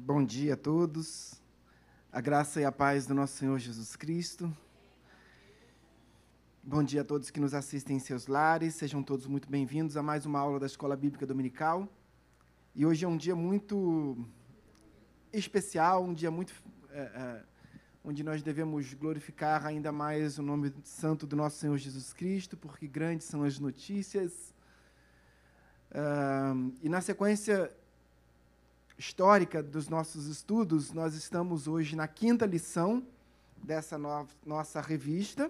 Bom dia a todos. A graça e a paz do nosso Senhor Jesus Cristo. Bom dia a todos que nos assistem em seus lares. Sejam todos muito bem-vindos a mais uma aula da Escola Bíblica Dominical. E hoje é um dia muito especial, um dia muito é, é, onde nós devemos glorificar ainda mais o nome santo do nosso Senhor Jesus Cristo, porque grandes são as notícias. Uh, e na sequência histórica dos nossos estudos, nós estamos hoje na quinta lição dessa no nossa revista,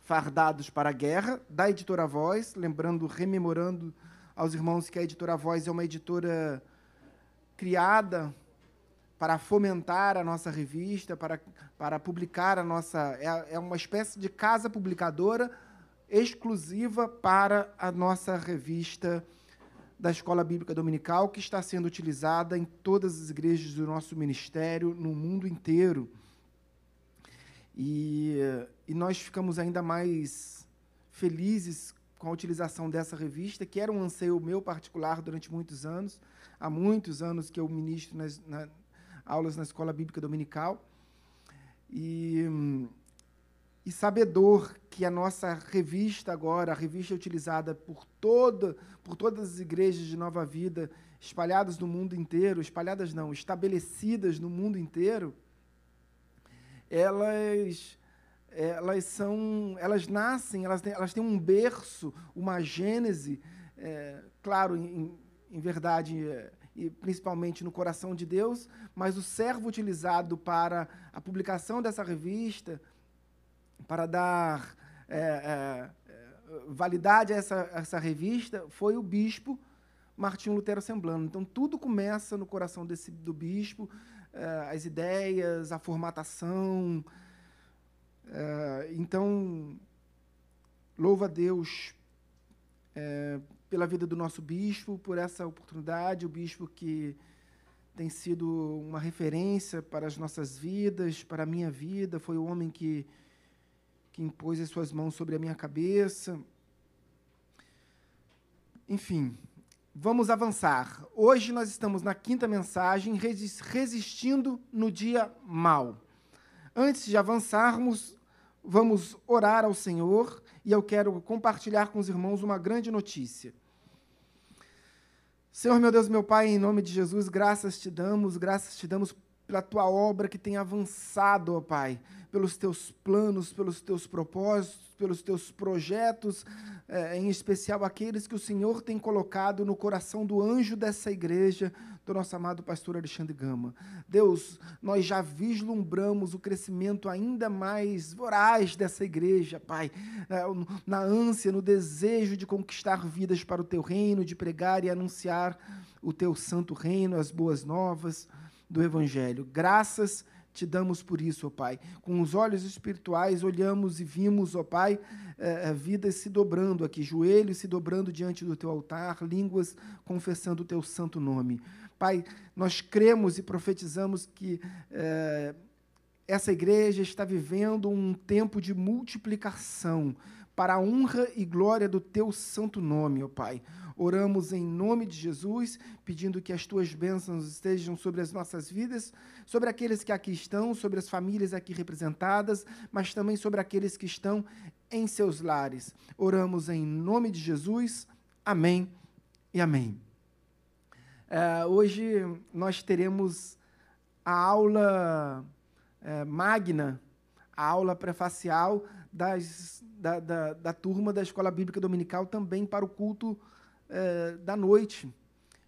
Fardados para a Guerra, da editora Voz, lembrando, rememorando aos irmãos que a editora Voz é uma editora criada para fomentar a nossa revista, para, para publicar a nossa. É, é uma espécie de casa publicadora exclusiva para a nossa revista da Escola Bíblica Dominical, que está sendo utilizada em todas as igrejas do nosso ministério no mundo inteiro. E, e nós ficamos ainda mais felizes com a utilização dessa revista, que era um anseio meu particular durante muitos anos. Há muitos anos que eu ministro nas na, aulas na Escola Bíblica Dominical. E e sabedor que a nossa revista agora, a revista utilizada por toda, por todas as igrejas de Nova Vida, espalhadas no mundo inteiro, espalhadas não, estabelecidas no mundo inteiro, elas elas são, elas nascem, elas têm, elas têm um berço, uma gênese, é, claro, em, em verdade, é, e principalmente no coração de Deus, mas o servo utilizado para a publicação dessa revista para dar é, é, validade a essa, essa revista foi o bispo Martinho Lutero Semblano. Então, tudo começa no coração desse, do bispo, é, as ideias, a formatação. É, então, louva a Deus é, pela vida do nosso bispo, por essa oportunidade, o bispo que tem sido uma referência para as nossas vidas, para a minha vida, foi o homem que que impôs as suas mãos sobre a minha cabeça. Enfim, vamos avançar. Hoje nós estamos na quinta mensagem, resistindo no dia mal. Antes de avançarmos, vamos orar ao Senhor e eu quero compartilhar com os irmãos uma grande notícia. Senhor, meu Deus, meu Pai, em nome de Jesus, graças te damos, graças te damos pela tua obra que tem avançado, ó Pai pelos teus planos, pelos teus propósitos, pelos teus projetos, é, em especial aqueles que o Senhor tem colocado no coração do anjo dessa igreja, do nosso amado pastor Alexandre Gama. Deus, nós já vislumbramos o crescimento ainda mais voraz dessa igreja, Pai, é, na ânsia, no desejo de conquistar vidas para o teu reino, de pregar e anunciar o teu santo reino, as boas novas do Evangelho. Graças te damos por isso, ó Pai. Com os olhos espirituais, olhamos e vimos, ó Pai, é, vidas se dobrando aqui, joelhos se dobrando diante do teu altar, línguas confessando o teu santo nome. Pai, nós cremos e profetizamos que é, essa igreja está vivendo um tempo de multiplicação para a honra e glória do teu santo nome, ó Pai. Oramos em nome de Jesus, pedindo que as tuas bênçãos estejam sobre as nossas vidas, sobre aqueles que aqui estão, sobre as famílias aqui representadas, mas também sobre aqueles que estão em seus lares. Oramos em nome de Jesus. Amém e amém. É, hoje nós teremos a aula é, magna, a aula prefacial das, da, da, da turma da Escola Bíblica Dominical também para o culto é, da noite.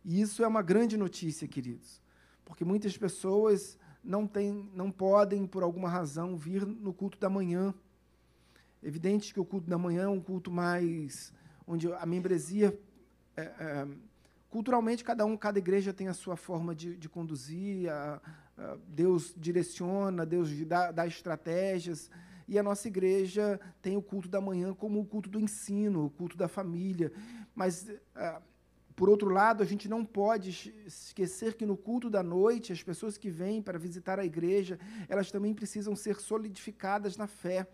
E isso é uma grande notícia, queridos, porque muitas pessoas não, tem, não podem, por alguma razão, vir no culto da manhã. Evidente que o culto da manhã é um culto mais. onde a membresia. É, é, culturalmente, cada um, cada igreja tem a sua forma de, de conduzir, a, a Deus direciona, Deus dá, dá estratégias. E a nossa igreja tem o culto da manhã como o culto do ensino, o culto da família. Mas, ah, por outro lado, a gente não pode esquecer que no culto da noite, as pessoas que vêm para visitar a igreja, elas também precisam ser solidificadas na fé.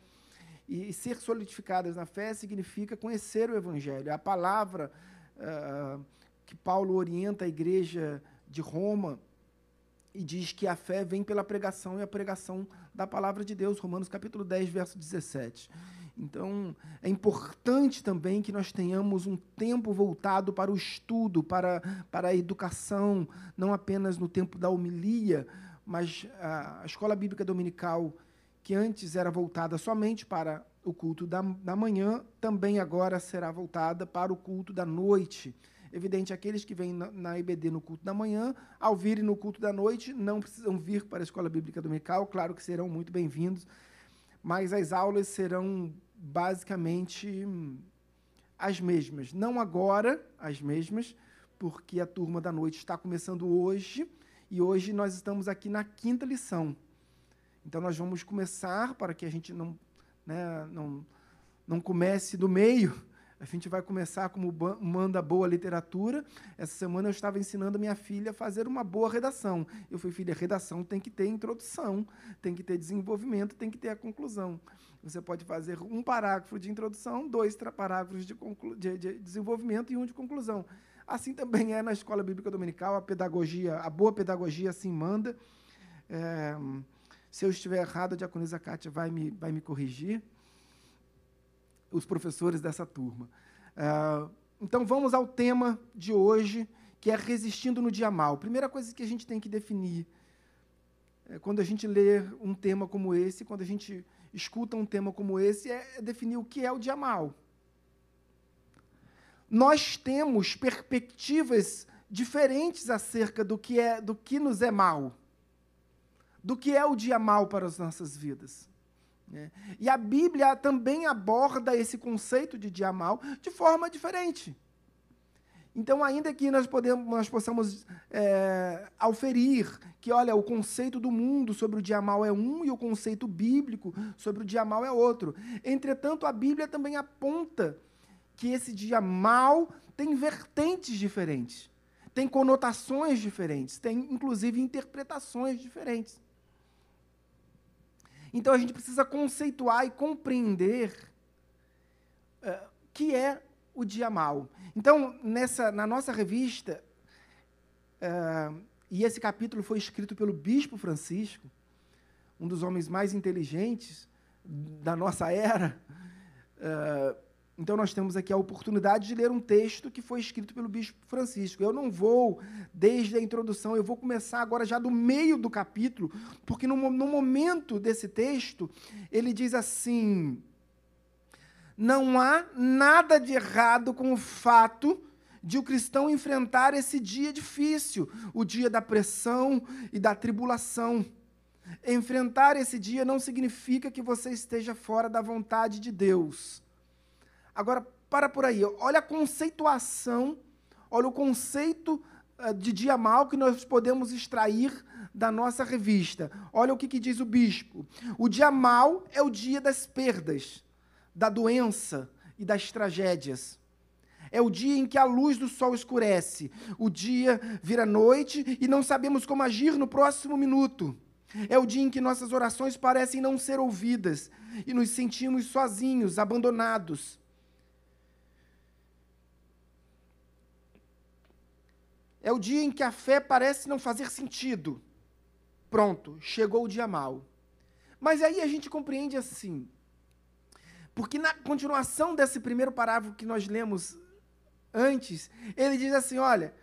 E ser solidificadas na fé significa conhecer o Evangelho. A palavra uh, que Paulo orienta a igreja de Roma e diz que a fé vem pela pregação e a pregação da palavra de Deus, Romanos capítulo 10, verso 17. Então, é importante também que nós tenhamos um tempo voltado para o estudo, para, para a educação, não apenas no tempo da homilia, mas a, a escola bíblica dominical, que antes era voltada somente para o culto da, da manhã, também agora será voltada para o culto da noite. Evidente, aqueles que vêm na, na IBD no culto da manhã, ao virem no culto da noite, não precisam vir para a escola bíblica dominical, claro que serão muito bem-vindos, mas as aulas serão basicamente as mesmas. Não agora as mesmas, porque a turma da noite está começando hoje, e hoje nós estamos aqui na quinta lição. Então nós vamos começar, para que a gente não, né, não, não comece do meio, a gente vai começar como manda boa literatura. Essa semana eu estava ensinando minha filha a fazer uma boa redação. Eu falei, filha, redação tem que ter introdução, tem que ter desenvolvimento, tem que ter a conclusão. Você pode fazer um parágrafo de introdução, dois parágrafos de, de, de desenvolvimento e um de conclusão. Assim também é na escola bíblica dominical, a pedagogia, a boa pedagogia assim manda. É, se eu estiver errado, a diaconisa Kátia vai me, vai me corrigir os professores dessa turma. Uh, então, vamos ao tema de hoje, que é resistindo no dia mal. Primeira coisa que a gente tem que definir é, quando a gente lê um tema como esse, quando a gente escuta um tema como esse, é definir o que é o dia mal. Nós temos perspectivas diferentes acerca do que é do que nos é mal, do que é o dia mal para as nossas vidas. Né? E a Bíblia também aborda esse conceito de dia mal de forma diferente. Então, ainda que nós, podemos, nós possamos é, auferir que, olha, o conceito do mundo sobre o dia mal é um e o conceito bíblico sobre o dia mal é outro. Entretanto, a Bíblia também aponta que esse dia mal tem vertentes diferentes, tem conotações diferentes, tem inclusive interpretações diferentes. Então a gente precisa conceituar e compreender uh, que é o dia mal. Então, nessa, na nossa revista, uh, e esse capítulo foi escrito pelo Bispo Francisco, um dos homens mais inteligentes da nossa era, uh, então, nós temos aqui a oportunidade de ler um texto que foi escrito pelo Bispo Francisco. Eu não vou, desde a introdução, eu vou começar agora já do meio do capítulo, porque no, no momento desse texto, ele diz assim: Não há nada de errado com o fato de o cristão enfrentar esse dia difícil, o dia da pressão e da tribulação. Enfrentar esse dia não significa que você esteja fora da vontade de Deus. Agora, para por aí. Olha a conceituação, olha o conceito uh, de dia mal que nós podemos extrair da nossa revista. Olha o que, que diz o bispo. O dia mal é o dia das perdas, da doença e das tragédias. É o dia em que a luz do sol escurece. O dia vira noite e não sabemos como agir no próximo minuto. É o dia em que nossas orações parecem não ser ouvidas e nos sentimos sozinhos, abandonados. É o dia em que a fé parece não fazer sentido. Pronto, chegou o dia mal. Mas aí a gente compreende assim. Porque na continuação desse primeiro parágrafo que nós lemos antes, ele diz assim: olha,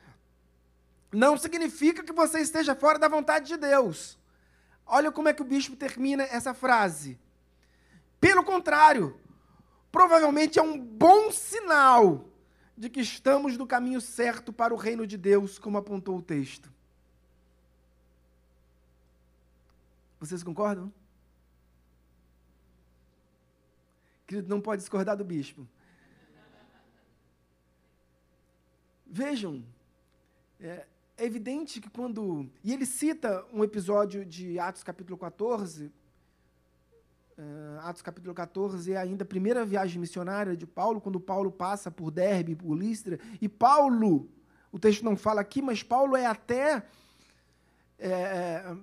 não significa que você esteja fora da vontade de Deus. Olha como é que o bispo termina essa frase. Pelo contrário, provavelmente é um bom sinal de que estamos no caminho certo para o reino de Deus, como apontou o texto. Vocês concordam? Querido, não pode discordar do bispo. Vejam, é, é evidente que quando. E ele cita um episódio de Atos capítulo 14, Uh, Atos capítulo 14 é ainda a primeira viagem missionária de Paulo, quando Paulo passa por Derbe, por Listra. E Paulo, o texto não fala aqui, mas Paulo é até é,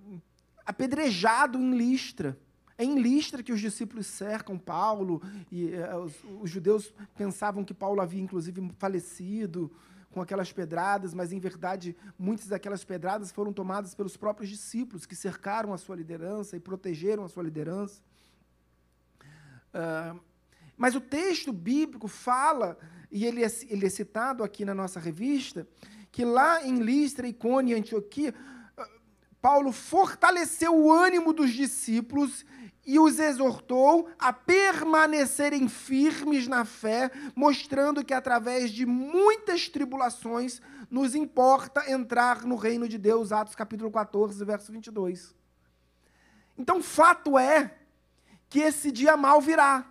apedrejado em Listra. É em Listra que os discípulos cercam Paulo, e os, os, judeus pensavam que Paulo havia, inclusive, falecido com aquelas pedradas, mas em verdade muitas daquelas pedradas foram tomadas pelos próprios discípulos que cercaram a sua liderança e protegeram a sua liderança. Uh, mas o texto bíblico fala, e ele é, ele é citado aqui na nossa revista, que lá em Listra, Icônia e Antioquia, ah, Paulo fortaleceu o ânimo dos discípulos e os exortou a permanecerem firmes na fé, mostrando que através de muitas tribulações nos importa entrar no reino de Deus, Atos capítulo 14, verso 22. Então, fato é que esse dia mal virá.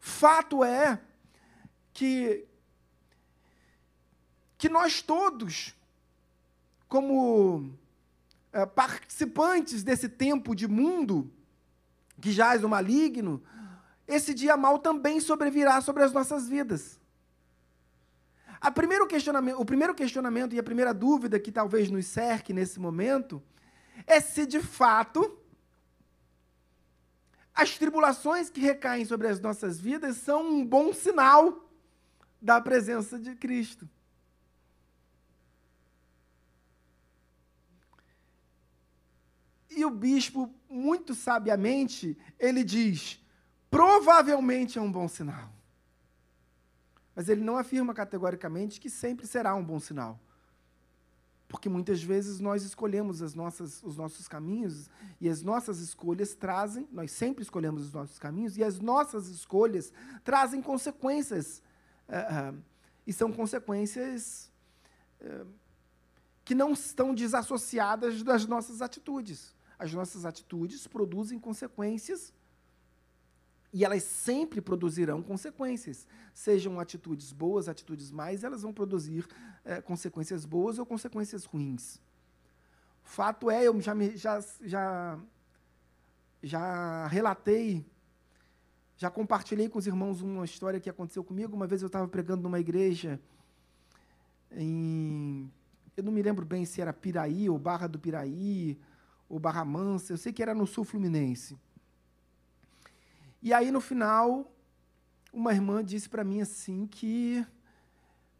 Fato é que que nós todos como é, participantes desse tempo de mundo, que jaz o maligno, esse dia mal também sobrevirá sobre as nossas vidas. A primeiro questionamento, o primeiro questionamento e a primeira dúvida que talvez nos cerque nesse momento é se de fato as tribulações que recaem sobre as nossas vidas são um bom sinal da presença de Cristo. E o bispo, muito sabiamente, ele diz: provavelmente é um bom sinal. Mas ele não afirma categoricamente que sempre será um bom sinal. Porque muitas vezes nós escolhemos as nossas, os nossos caminhos e as nossas escolhas trazem, nós sempre escolhemos os nossos caminhos e as nossas escolhas trazem consequências. Uh, e são consequências uh, que não estão desassociadas das nossas atitudes as nossas atitudes produzem consequências e elas sempre produzirão consequências. Sejam atitudes boas, atitudes mais, elas vão produzir é, consequências boas ou consequências ruins. Fato é, eu já, me, já, já, já relatei, já compartilhei com os irmãos uma história que aconteceu comigo. Uma vez eu estava pregando numa igreja em. Eu não me lembro bem se era Piraí ou Barra do Piraí, ou Barra Mansa, eu sei que era no sul fluminense. E aí, no final, uma irmã disse para mim assim que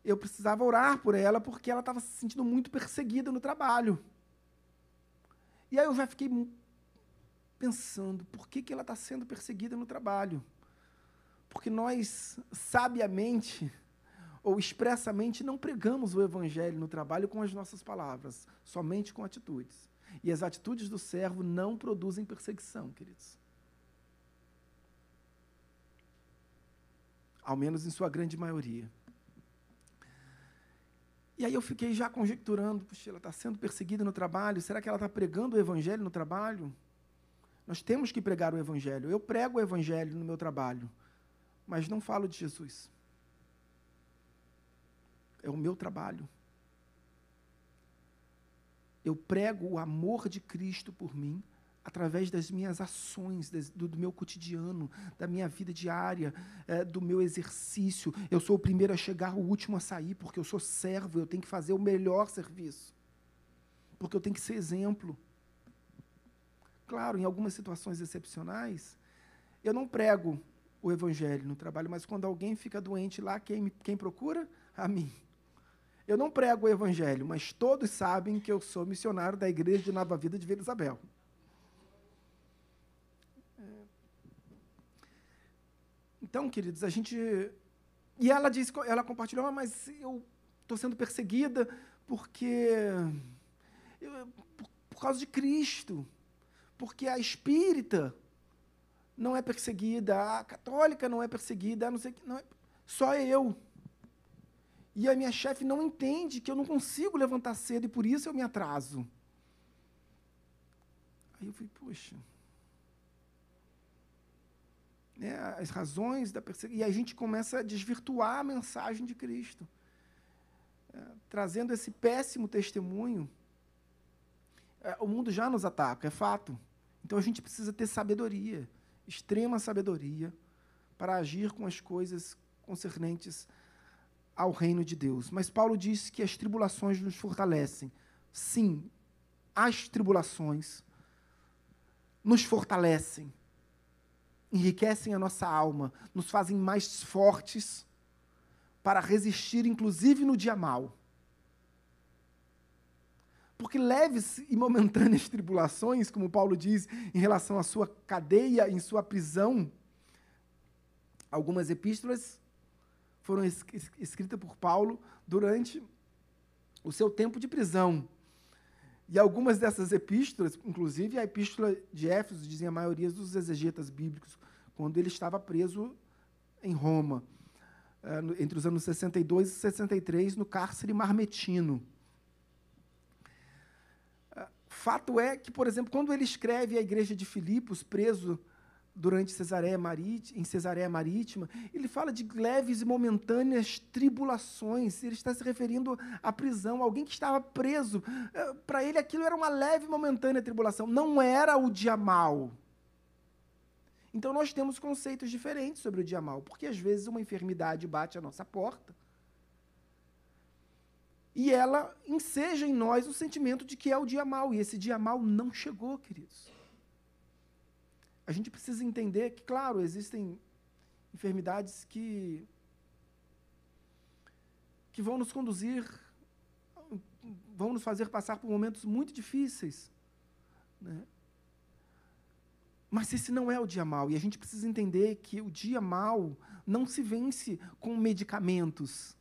eu precisava orar por ela porque ela estava se sentindo muito perseguida no trabalho. E aí eu já fiquei pensando, por que, que ela está sendo perseguida no trabalho? Porque nós, sabiamente ou expressamente, não pregamos o evangelho no trabalho com as nossas palavras, somente com atitudes. E as atitudes do servo não produzem perseguição, queridos. Ao menos em sua grande maioria. E aí eu fiquei já conjecturando, puxa, ela está sendo perseguida no trabalho, será que ela está pregando o evangelho no trabalho? Nós temos que pregar o evangelho. Eu prego o evangelho no meu trabalho, mas não falo de Jesus. É o meu trabalho eu prego o amor de Cristo por mim através das minhas ações, do, do, meu cotidiano, da minha vida diária, é, do meu exercício. Eu sou o primeiro a chegar, o último a sair, porque eu sou servo, eu tenho que fazer o melhor serviço. Porque eu tenho que ser exemplo. Claro, em algumas situações excepcionais, eu não prego o evangelho no trabalho, mas quando alguém fica doente lá, quem, quem procura? A mim. Eu não prego o evangelho, mas todos sabem que eu sou missionário da igreja de Nova Vida de Vila Isabel. Então, queridos, a gente. E ela disse, ela compartilhou, ah, mas eu estou sendo perseguida porque. Eu, por, por causa de Cristo. Porque a espírita não é perseguida, a católica não é perseguida, não sei que. Não é, só eu. E a minha chefe não entende que eu não consigo levantar cedo e por isso eu me atraso. Aí eu falei, poxa. É, as razões da perseguição. E a gente começa a desvirtuar a mensagem de Cristo. É, trazendo esse péssimo testemunho. É, o mundo já nos ataca, é fato. Então a gente precisa ter sabedoria, extrema sabedoria, para agir com as coisas concernentes ao reino de Deus. Mas Paulo diz que as tribulações nos fortalecem. Sim, as tribulações nos fortalecem, enriquecem a nossa alma, nos fazem mais fortes para resistir, inclusive no dia mal. Porque leves e momentâneas tribulações, como Paulo diz em relação à sua cadeia, em sua prisão, algumas epístolas foram escritas por Paulo durante o seu tempo de prisão. E algumas dessas epístolas, inclusive a epístola de Éfeso, dizem a maioria dos exegetas bíblicos, quando ele estava preso em Roma, eh, entre os anos 62 e 63, no cárcere marmetino. Eh, fato é que, por exemplo, quando ele escreve à igreja de Filipos, preso durante Cesareia Marítima, em Cesareia Marítima, ele fala de leves e momentâneas tribulações. Ele está se referindo à prisão, alguém que estava preso. Eh, para ele aquilo era uma leve e momentânea tribulação, não era o dia mal. Então nós temos conceitos diferentes sobre o dia mal, porque às vezes uma enfermidade bate à nossa porta e ela enseja em nós o sentimento de que é o dia mal, e esse dia mal não chegou, queridos a gente precisa entender que, claro, existem enfermidades que, que vão nos conduzir, vão nos fazer passar por momentos muito difíceis. Né? Mas esse não é o dia mal. E a gente precisa entender que o dia mal não se vence com medicamentos.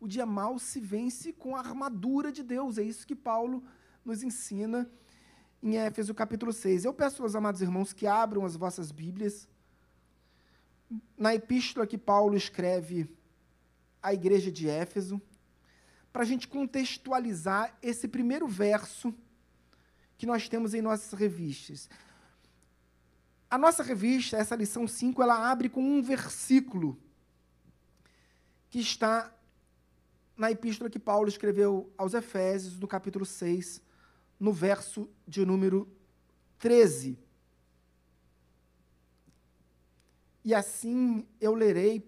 O dia mal se vence com a armadura de Deus. É isso que Paulo nos ensina em Éfeso capítulo 6. Eu peço aos amados irmãos que abram as vossas Bíblias na epístola que Paulo escreve à igreja de Éfeso, para a gente contextualizar esse primeiro verso que nós temos em nossas revistas. A nossa revista, essa lição 5, ela abre com um versículo que está na epístola que Paulo escreveu aos Efésios, no capítulo 6, no verso de número 13. E assim eu lerei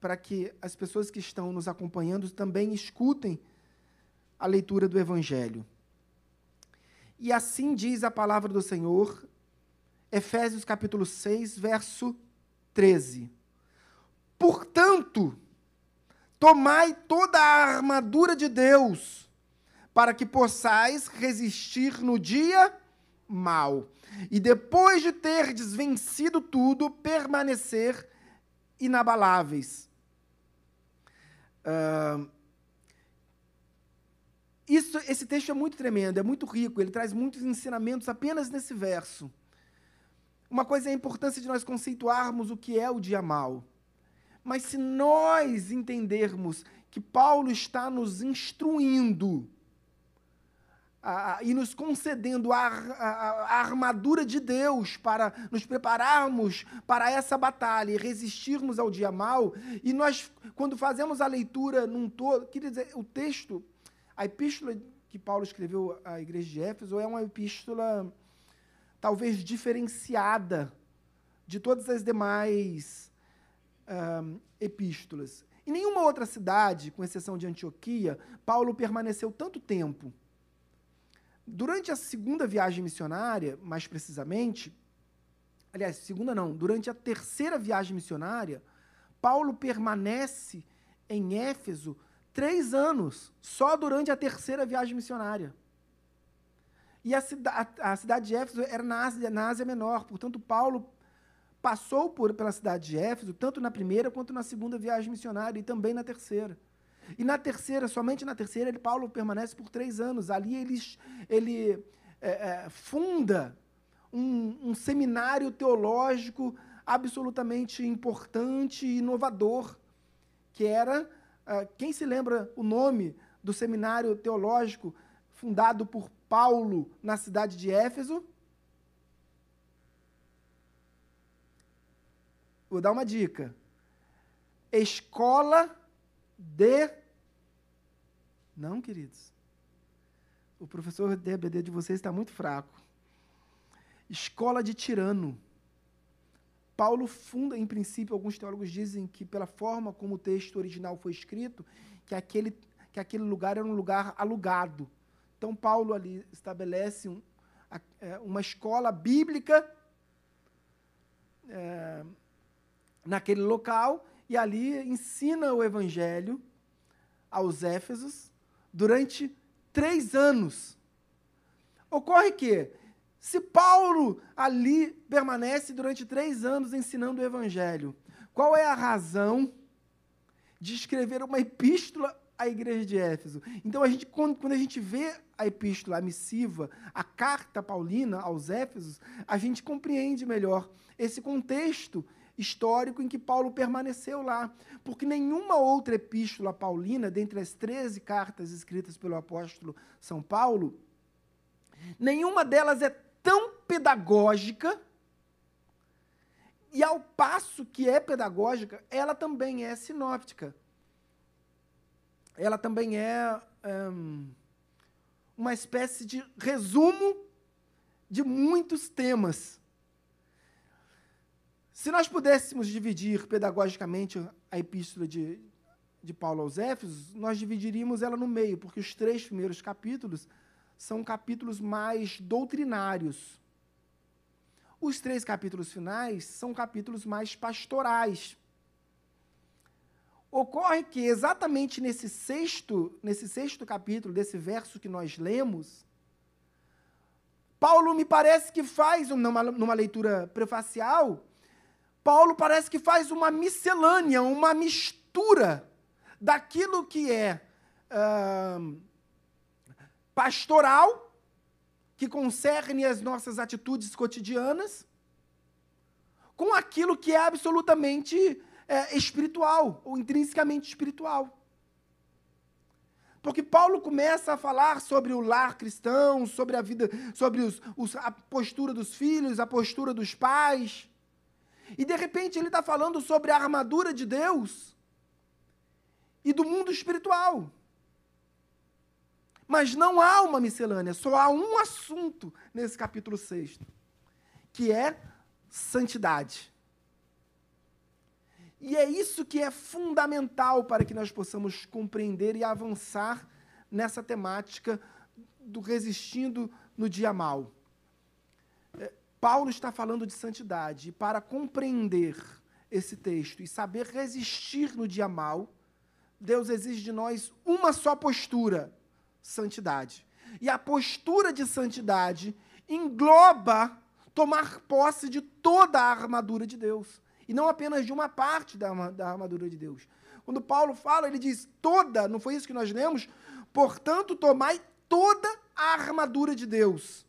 para que as pessoas que estão nos acompanhando também escutem a leitura do Evangelho. E assim diz a palavra do Senhor, Efésios capítulo 6, verso 13. Portanto, tomai toda a armadura de Deus, para que possais resistir no dia mal. E depois de terdes vencido tudo, permanecer inabaláveis. Uh, isso, esse texto é muito tremendo, é muito rico, ele traz muitos ensinamentos apenas nesse verso. Uma coisa é a importância de nós conceituarmos o que é o dia mal. Mas se nós entendermos que Paulo está nos instruindo e nos concedendo a, a, armadura de Deus para nos prepararmos para essa batalha e resistirmos ao dia mal. E nós, quando fazemos a leitura num todo, quer dizer, o texto, a epístola que Paulo escreveu à igreja de Éfeso é uma epístola talvez diferenciada de todas as demais um, epístolas. Em nenhuma outra cidade, com exceção de Antioquia, Paulo permaneceu tanto tempo Durante a segunda viagem missionária, mais precisamente, aliás, segunda não, durante a terceira viagem missionária, Paulo permanece em Éfeso três anos, só durante a terceira viagem missionária. E a, cida a, cidade de Éfeso era na Ásia, na Ásia Menor, portanto, Paulo passou por, pela cidade de Éfeso, tanto na primeira quanto na segunda viagem missionária, e também na terceira. E na terceira, somente na terceira, ele, Paulo permanece por três anos. Ali ele, ele é, é, funda um, um seminário teológico absolutamente importante e inovador, que era, uh, quem se lembra o nome do seminário teológico fundado por Paulo na cidade de Éfeso? Vou dar uma dica. Escola de. Não, queridos. O professor DBD de vocês está muito fraco. Escola de tirano. Paulo funda, em princípio, alguns teólogos dizem que, pela forma como o texto original foi escrito, que aquele, que aquele lugar era um lugar alugado. Então, Paulo ali estabelece um, é, uma escola bíblica é, naquele local e ali ensina o evangelho aos Éfesos durante três anos. Ocorre que, se Paulo ali permanece durante três anos ensinando o Evangelho, qual é a razão de escrever uma epístola à igreja de Éfeso? Então, a gente, quando, a gente vê a epístola, a missiva, a carta paulina aos Éfesos, a gente compreende melhor esse contexto histórico em que Paulo permaneceu lá. Porque nenhuma outra epístola paulina, dentre as 13 cartas escritas pelo apóstolo São Paulo, nenhuma delas é tão pedagógica, e ao passo que é pedagógica, ela também é sinóptica. Ela também é um, uma espécie de resumo de muitos temas se nós pudéssemos dividir pedagogicamente a epístola de, de Paulo aos Éfesos, nós dividiríamos ela no meio, porque os três primeiros capítulos são capítulos mais doutrinários. Os três capítulos finais são capítulos mais pastorais. Ocorre que exatamente nesse sexto, nesse sexto capítulo, desse verso que nós lemos, Paulo me parece que faz, numa, numa leitura prefacial, Paulo parece que faz uma miscelânea, uma mistura daquilo que é pastoral, que concerne as nossas atitudes cotidianas, com aquilo que é absolutamente é, espiritual, ou intrinsecamente espiritual. Porque Paulo começa a falar sobre o lar cristão, sobre a vida, sobre os, os, a postura dos filhos, a postura dos pais. E de repente ele está falando sobre a armadura de Deus e do mundo espiritual. Mas não há uma miscelânea, só há um assunto nesse capítulo 6, que é santidade. E é isso que é fundamental para que nós possamos compreender e avançar nessa temática do resistindo no dia mal. Paulo está falando de santidade, e para compreender esse texto e saber resistir no dia mal, Deus exige de nós uma só postura: santidade. E a postura de santidade engloba tomar posse de toda a armadura de Deus, e não apenas de uma parte da, da armadura de Deus. Quando Paulo fala, ele diz toda, não foi isso que nós lemos? Portanto, tomai toda a armadura de Deus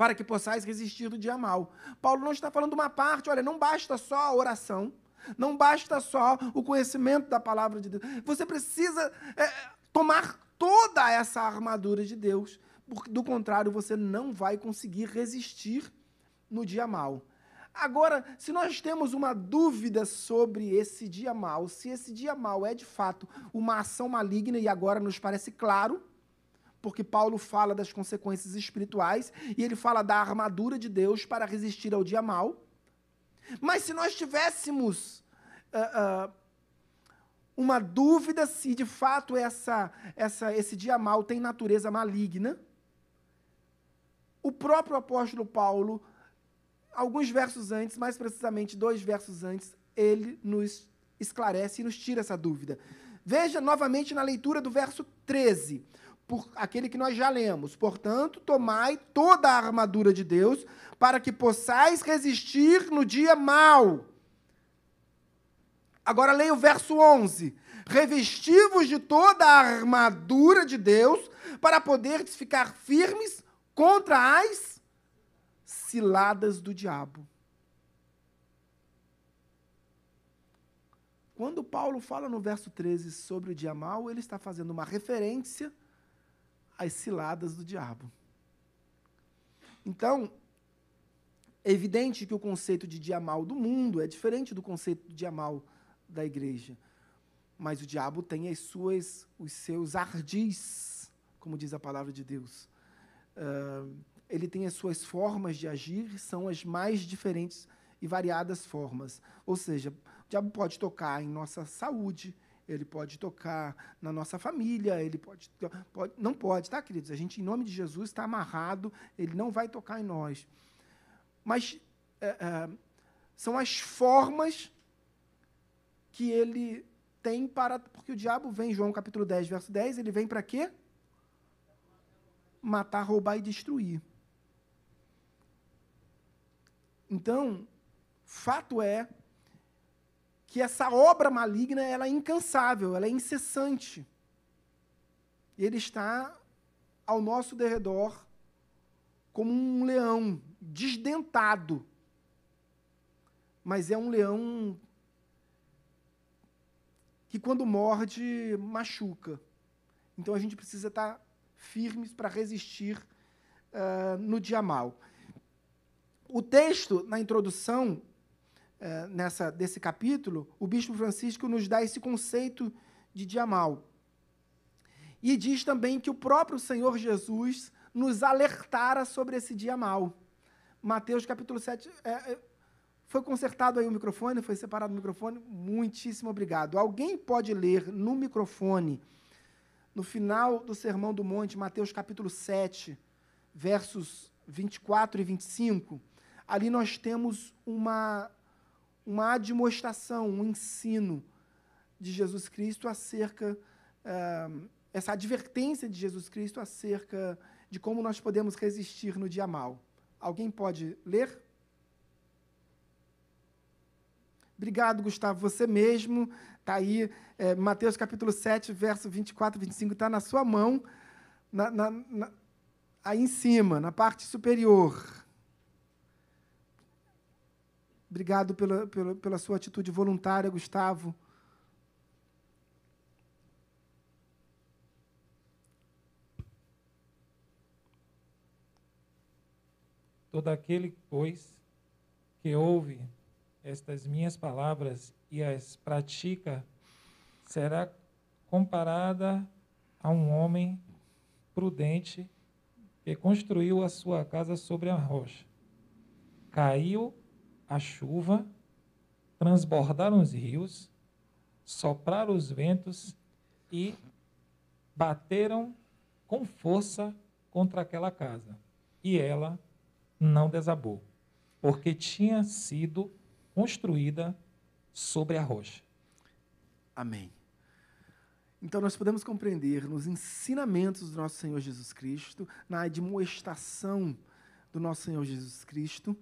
para que possais resistir do dia mal. Paulo não está falando uma parte, olha, não basta só a oração, não basta só o conhecimento da palavra de Deus. Você precisa é, tomar toda essa armadura de Deus, porque do contrário você não vai conseguir resistir no dia mal. Agora, se nós temos uma dúvida sobre esse dia mal, se esse dia mal é de fato uma ação maligna, e agora nos parece claro, porque Paulo fala das consequências espirituais e ele fala da armadura de Deus para resistir ao dia mal. Mas se nós tivéssemos uh, uh, uma dúvida se de fato essa, essa, esse dia mal tem natureza maligna, o próprio apóstolo Paulo, alguns versos antes, mais precisamente dois versos antes, ele nos esclarece e nos tira essa dúvida. Veja novamente na leitura do verso 13 por aquele que nós já lemos. Portanto, tomai toda a armadura de Deus, para que possais resistir no dia mau. Agora leia o verso 11. Revestivos de toda a armadura de Deus, para poderes ficar firmes contra as ciladas do diabo. Quando Paulo fala no verso 13 sobre o dia mau, ele está fazendo uma referência as ciladas do diabo. Então, é evidente que o conceito de dia mal do mundo é diferente do conceito de dia mal da igreja. Mas o diabo tem as suas, os seus ardis, como diz a palavra de Deus. Uh, ele tem as suas formas de agir, são as mais diferentes e variadas formas. Ou seja, o diabo pode tocar em nossa saúde, ele pode tocar na nossa família, ele pode, pode não pode, tá, queridos? A gente, em nome de Jesus, está amarrado, ele não vai tocar em nós. Mas é, é, são as formas que ele tem para. Porque o diabo vem, João capítulo 10, verso 10, ele vem para quê? matar, roubar e destruir. Então, fato é que essa obra maligna ela é incansável, ela é incessante. Ele está ao nosso derredor como um leão desdentado. Mas é um leão que, quando morde, machuca. Então a gente precisa estar firmes para resistir uh, no dia mal. O texto, na introdução uh, nessa, desse capítulo, o bispo Francisco nos dá esse conceito de dia mal. E diz também que o próprio Senhor Jesus nos alertara sobre esse dia mal. Mateus capítulo 7. É, é, foi consertado aí o microfone? Foi separado o microfone? Muitíssimo obrigado. Alguém pode ler no microfone, no final do Sermão do Monte, Mateus capítulo 7, versos 24 e 25? Ali nós temos uma, uma admoestação, um ensino de Jesus Cristo acerca. Uh, essa advertência de Jesus Cristo acerca de como nós podemos resistir no dia mal. Alguém pode ler? Obrigado, Gustavo. Você mesmo está aí. É, Mateus capítulo 7, verso 24 e 25, está na sua mão, na, na, na, aí em cima, na parte superior. Obrigado pela, pela, pela sua atitude voluntária, Gustavo. Todo aquele, pois, que ouve estas minhas palavras e as pratica, será comparada a um homem prudente que construiu a sua casa sobre a rocha. Caiu a chuva, transbordaram os rios, sopraram os ventos e bateram com força contra aquela casa. E ela não desabou, porque tinha sido construída sobre a rocha. Amém. Então, nós podemos compreender nos ensinamentos do nosso Senhor Jesus Cristo, na admoestação do nosso Senhor Jesus Cristo,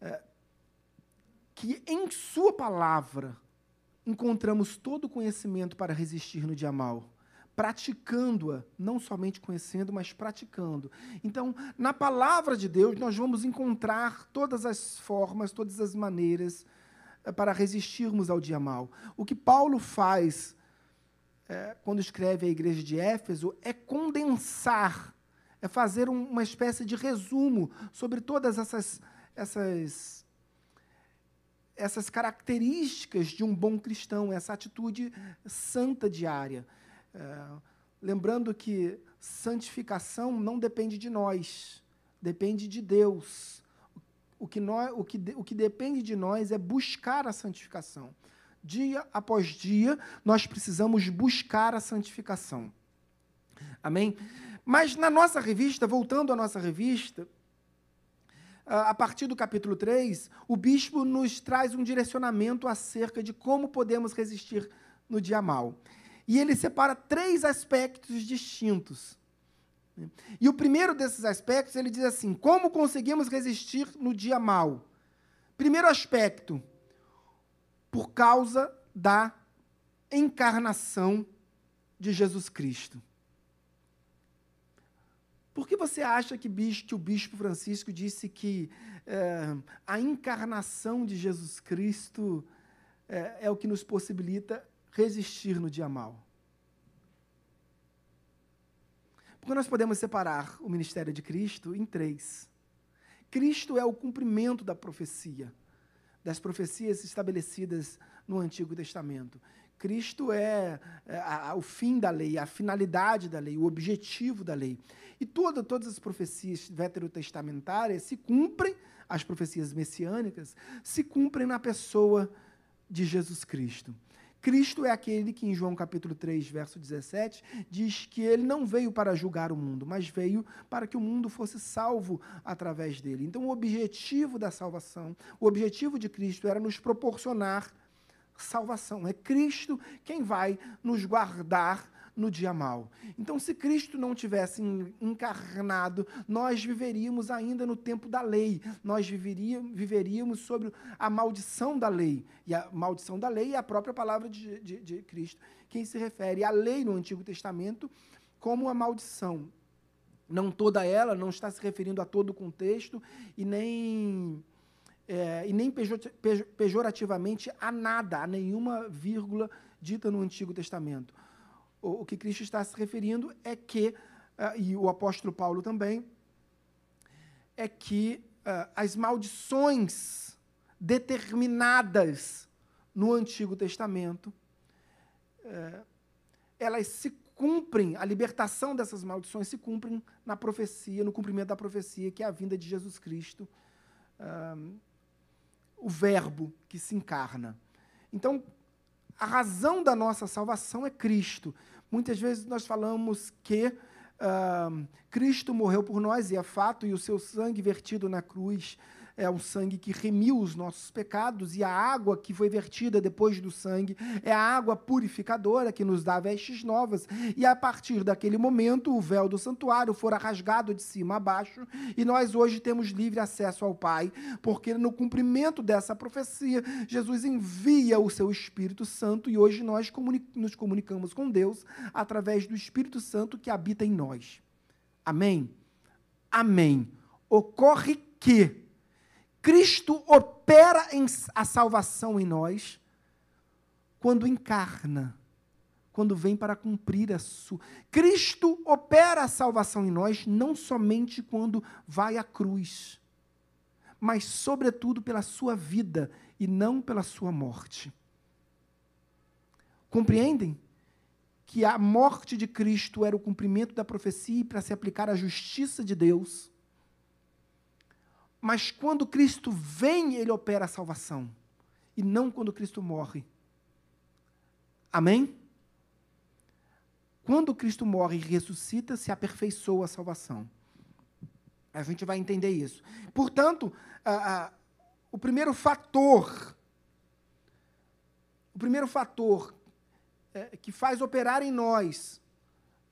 é, que em Sua palavra encontramos todo o conhecimento para resistir no dia mal praticando-a, não somente conhecendo, mas praticando. Então, na palavra de Deus, nós vamos encontrar todas as formas, todas as maneiras eh, para resistirmos ao dia mal. O que Paulo faz é, quando escreve a igreja de Éfeso é condensar, é fazer um, uma espécie de resumo sobre todas essas, essas, essas características de um bom cristão, essa atitude santa diária. É, lembrando que santificação não depende de nós, depende de Deus. O que, nós, o, que, o que depende de nós é buscar a santificação. Dia após dia, nós precisamos buscar a santificação. Amém? Mas na nossa revista, voltando à nossa revista, a partir do capítulo 3, o bispo nos traz um direcionamento acerca de como podemos resistir no dia mal. E ele separa três aspectos distintos. E o primeiro desses aspectos, ele diz assim: como conseguimos resistir no dia mal? Primeiro aspecto, por causa da encarnação de Jesus Cristo. Por que você acha que, que o bispo Francisco disse que é, a encarnação de Jesus Cristo é, é o que nos possibilita resistir no dia mal. Porque nós podemos separar o ministério de Cristo em três. Cristo é o cumprimento da profecia, das profecias estabelecidas no Antigo Testamento. Cristo é, é o fim da lei, a finalidade da lei, o objetivo da lei. E toda, todas as profecias veterotestamentárias se cumprem, as profecias messiânicas, se cumprem na pessoa de Jesus Cristo. Cristo é aquele que em João capítulo 3, verso 17, diz que ele não veio para julgar o mundo, mas veio para que o mundo fosse salvo através dele. Então, o objetivo da salvação, o objetivo de Cristo era nos proporcionar salvação. É Cristo quem vai nos guardar no dia mal. Então, se Cristo não tivesse encarnado, nós viveríamos ainda no tempo da lei. Nós viveríamos, viveríamos sobre a maldição da lei. E a maldição da lei é a própria palavra de, de, de Cristo, quem se refere à lei no Antigo Testamento como a maldição. Não toda ela, não está se referindo a todo o contexto e nem é, e nem pejorativamente a nada, a nenhuma vírgula dita no Antigo Testamento. O, o que Cristo está se referindo é que, uh, e o apóstolo Paulo também, é que uh, as maldições determinadas no Antigo Testamento, uh, elas se cumprem, a libertação dessas maldições se cumprem na profecia, no cumprimento da profecia, que é a vinda de Jesus Cristo o Verbo que se encarna. Então, a razão da nossa salvação é Cristo. Muitas vezes nós falamos que uh, Cristo morreu por nós, e é fato, e o seu sangue vertido na cruz é um sangue que remiu os nossos pecados, e a água que foi vertida depois do sangue é a água purificadora que nos dá vestes novas. E a partir daquele momento, o véu do santuário fora rasgado de cima a baixo, e nós hoje temos livre acesso ao Pai, porque no cumprimento dessa profecia, Jesus envia o seu Espírito Santo, e hoje nós nos comunicamos com Deus através do Espírito Santo que habita em nós. Amém? Amém. Ocorre que Cristo opera a salvação em nós quando encarna, quando vem para cumprir a sua. Cristo opera a salvação em nós não somente quando vai à cruz, mas, sobretudo, pela sua vida e não pela sua morte. Compreendem? Que a morte de Cristo era o cumprimento da profecia para se aplicar à justiça de Deus mas quando Cristo vem, ele opera a salvação. E não quando Cristo morre. Amém? Quando Cristo morre e ressuscita, se aperfeiçoa a salvação. A gente vai entender isso. Portanto, o primeiro fator, o primeiro fator é, que faz operar em nós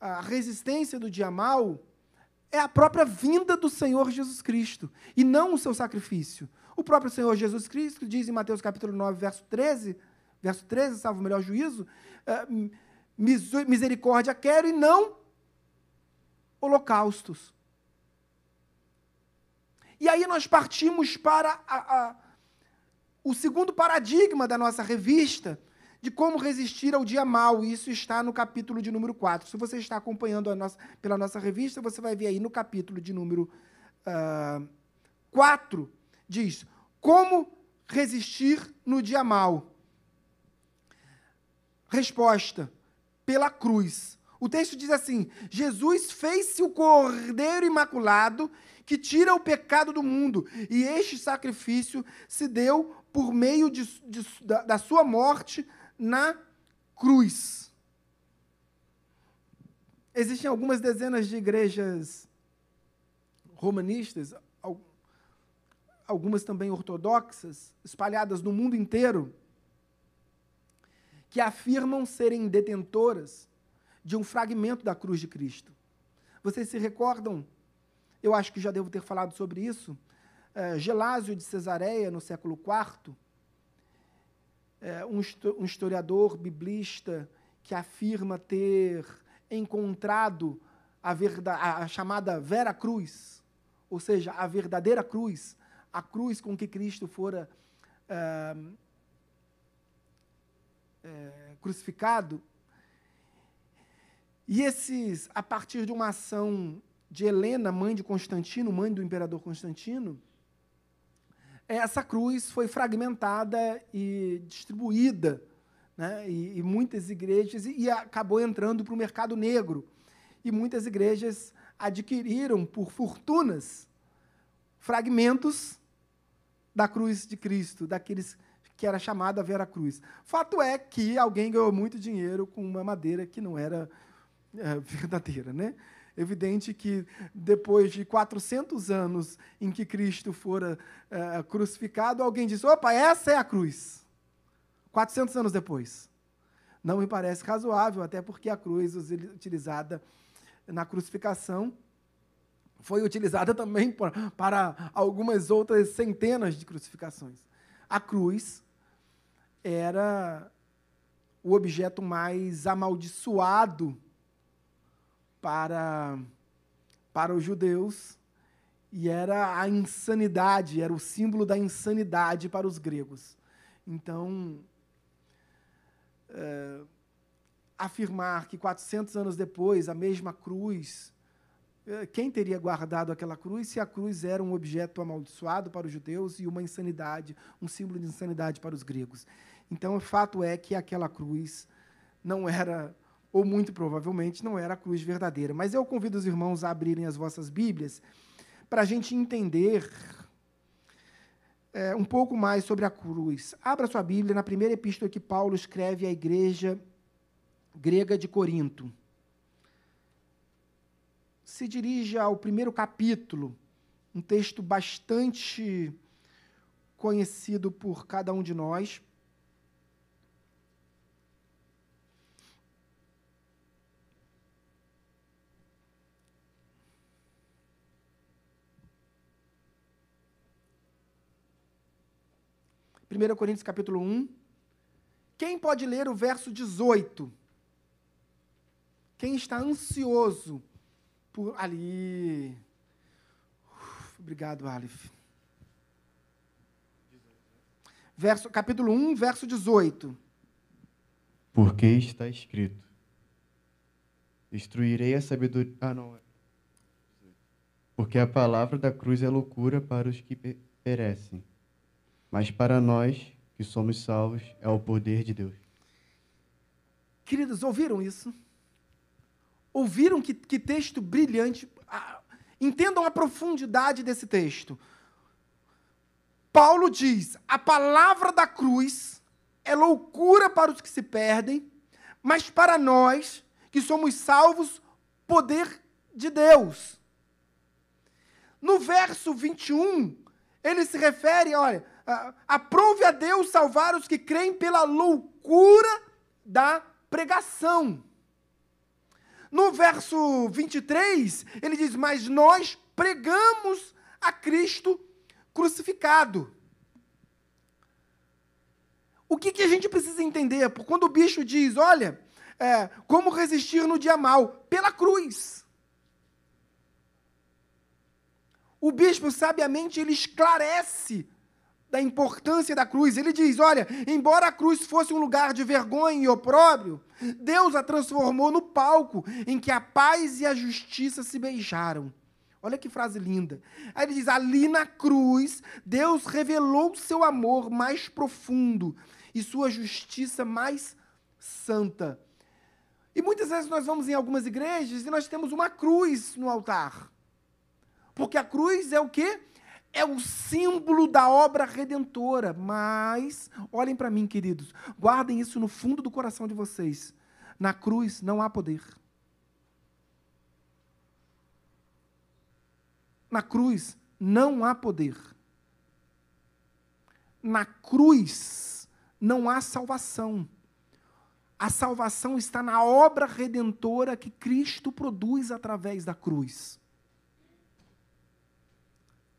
a resistência do dia mal é a própria vinda do Senhor Jesus Cristo, e não o seu sacrifício. O próprio Senhor Jesus Cristo diz em Mateus capítulo 9, verso 13, verso 13, salvo o melhor juízo, é, misericórdia quero e não holocaustos. E aí nós partimos para a, a, o segundo paradigma da nossa revista, de como resistir ao dia mau. Isso está no capítulo de número 4. Se você está acompanhando nossa, pela nossa revista, você vai ver aí no capítulo de número uh, ah, 4, diz como resistir no dia mau. Resposta: pela cruz. O texto diz assim: Jesus fez-se o cordeiro imaculado que tira o pecado do mundo, e este sacrifício se deu por meio de, de, da, da sua morte na cruz. Existem algumas dezenas de igrejas romanistas, algumas também ortodoxas, espalhadas no mundo inteiro, que afirmam serem detentoras de um fragmento da cruz de Cristo. Vocês se recordam? Eu acho que já devo ter falado sobre isso. Uh, Gelásio de Cesareia, no século IV, é, um, um historiador biblista que afirma ter encontrado a, a, chamada Vera Cruz, ou seja, a verdadeira cruz, a cruz com que Cristo fora é, é, crucificado. E esses, a partir de uma ação de Helena, mãe de Constantino, mãe do imperador Constantino, essa cruz foi fragmentada e distribuída, né? e, e muitas igrejas, e, e acabou entrando para o mercado negro. E muitas igrejas adquiriram por fortunas fragmentos da cruz de Cristo, daqueles que era chamada Vera Cruz. Fato é que alguém ganhou muito dinheiro com uma madeira que não era é, verdadeira, né? Evidente que depois de 400 anos em que Cristo fora uh, crucificado, alguém disse: opa, essa é a cruz. 400 anos depois. não me parece razoável, até porque a cruz utilizada na crucificação foi utilizada também para algumas outras centenas de crucificações. A cruz era o objeto mais amaldiçoado para, para os judeus e era a insanidade, era o símbolo da insanidade para os gregos. Então, é, afirmar que 400 anos depois a mesma cruz, é, quem teria guardado aquela cruz se a cruz era um objeto amaldiçoado para os judeus e uma insanidade, um símbolo de insanidade para os gregos? Então, o fato é que aquela cruz não era, ou muito provavelmente, não era a cruz verdadeira. Mas eu convido os irmãos a abrirem as vossas Bíblias para a gente entender é, um pouco mais sobre a cruz. Abra sua Bíblia na primeira epístola que Paulo escreve à igreja grega de Corinto. Se dirige ao primeiro capítulo, um texto bastante conhecido por cada um de nós. 1 Coríntios capítulo 1. Quem pode ler o verso 18? Quem está ansioso por ali? Uf, obrigado, Alif. Verso, capítulo 1, verso 18. Porque está escrito: Destruirei a sabedoria. Ah, não. Porque a palavra da cruz é loucura para os que perecem mas para nós que somos salvos é o poder de Deus. Queridos, ouviram isso? Ouviram que, que texto brilhante? Ah, entendam a profundidade desse texto. Paulo diz: a palavra da cruz é loucura para os que se perdem, mas para nós que somos salvos, poder de Deus. No verso 21, ele se refere, olha, aprove a Deus salvar os que creem pela loucura da pregação. No verso 23, ele diz: Mas nós pregamos a Cristo crucificado. O que, que a gente precisa entender? Quando o bicho diz: Olha, é, como resistir no dia mal? Pela cruz. O bispo, sabiamente, ele esclarece da importância da cruz. Ele diz: olha, embora a cruz fosse um lugar de vergonha e opróbrio, Deus a transformou no palco em que a paz e a justiça se beijaram. Olha que frase linda. Aí ele diz: ali na cruz, Deus revelou seu amor mais profundo e sua justiça mais santa. E muitas vezes nós vamos em algumas igrejas e nós temos uma cruz no altar. Porque a cruz é o quê? É o símbolo da obra redentora. Mas, olhem para mim, queridos, guardem isso no fundo do coração de vocês. Na cruz não há poder. Na cruz não há poder. Na cruz não há salvação. A salvação está na obra redentora que Cristo produz através da cruz.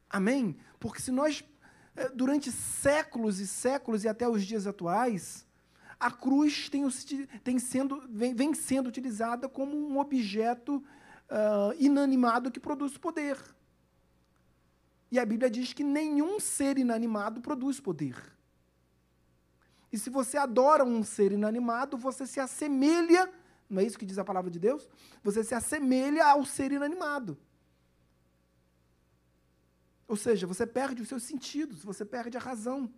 Amém? Porque se nós, eh, durante séculos e séculos e até os dias atuais, a cruz tem, tem sendo, vem, vem, sendo utilizada como um objeto uh, inanimado que produz poder. E a Bíblia diz que nenhum ser inanimado produz poder. E se você adora um ser inanimado, você se assemelha, não é isso que diz a palavra de Deus? Você se assemelha ao ser inanimado. Ou seja, você perde os seus sentidos, você perde a razão.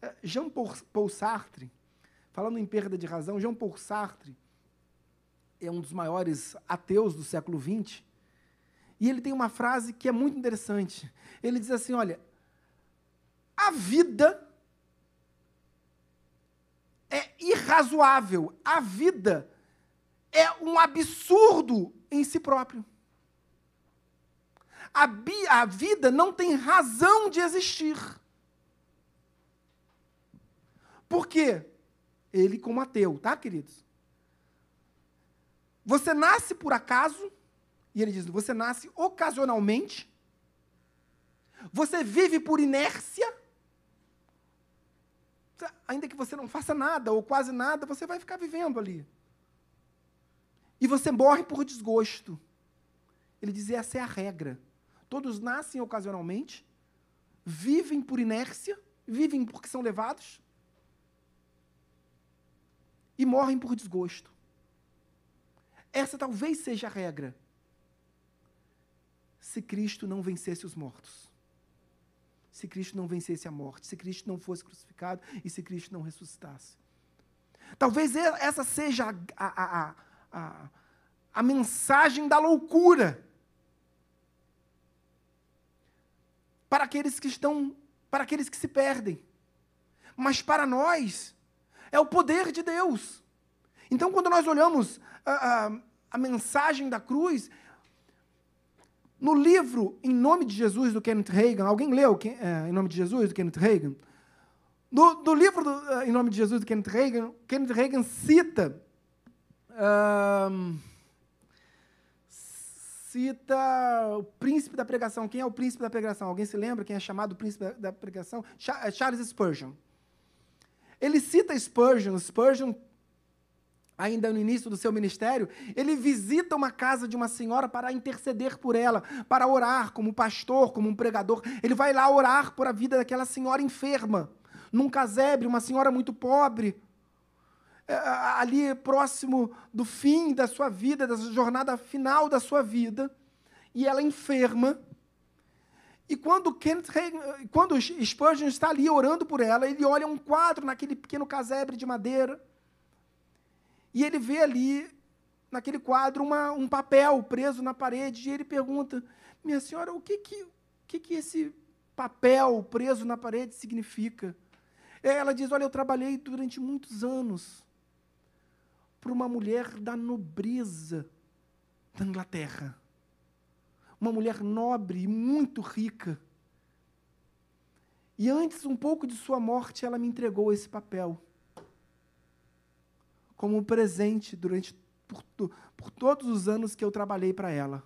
É, Jean Paul Sartre, falando em perda de razão, Jean Paul Sartre é um dos maiores ateus do século XX, e ele tem uma frase que é muito interessante. Ele diz assim: olha, a vida é irrazoável, a vida é um absurdo em si próprio. A, bi, a vida não tem razão de existir. Por quê? Ele como ateu, tá, queridos? Você nasce por acaso, e ele diz: você nasce ocasionalmente, você vive por inércia, ainda que você não faça nada ou quase nada, você vai ficar vivendo ali. E você morre por desgosto. Ele diz: essa é a regra. Todos nascem ocasionalmente, vivem por inércia, vivem porque são levados e morrem por desgosto. Essa talvez seja a regra. Se Cristo não vencesse os mortos. Se Cristo não vencesse a morte, se Cristo não fosse crucificado e se Cristo não ressuscitasse. Talvez essa seja a, a, a, a, a mensagem da loucura para aqueles que estão, para aqueles que se perdem. Mas para nós, é o poder de Deus. Então, quando nós olhamos a, a, a mensagem da cruz, no livro Em Nome de Jesus, do Kenneth Reagan, alguém leu é, Em Nome de Jesus, do Kenneth Reagan? No, livro do, uh, Em Nome de Jesus, do Kenneth Reagan, Kenneth Reagan cita. Uh, cita o príncipe da pregação. Quem é o príncipe da pregação? Alguém se lembra quem é chamado príncipe da, pregação? É Charles Spurgeon. Ele cita Spurgeon. Spurgeon, ainda no início do seu ministério, ele visita uma casa de uma senhora para interceder por ela, para orar como pastor, como um pregador. Ele vai lá orar por a vida daquela senhora enferma, num casebre, uma senhora muito pobre, ali próximo do fim da sua vida, da jornada final da sua vida, e ela enferma. E quando, Kenneth quando Spurgeon está ali orando por ela, ele olha um quadro naquele pequeno casebre de madeira, e ele vê ali, naquele quadro, uma, um papel preso na parede, e ele pergunta: Minha senhora, o que, que, o que, que esse papel preso na parede significa? Ela diz: Olha, eu trabalhei durante muitos anos para uma mulher da nobreza da Inglaterra. Uma mulher nobre e muito rica. E antes, um pouco de sua morte, ela me entregou esse papel como um presente durante por, por todos os anos que eu trabalhei para ela.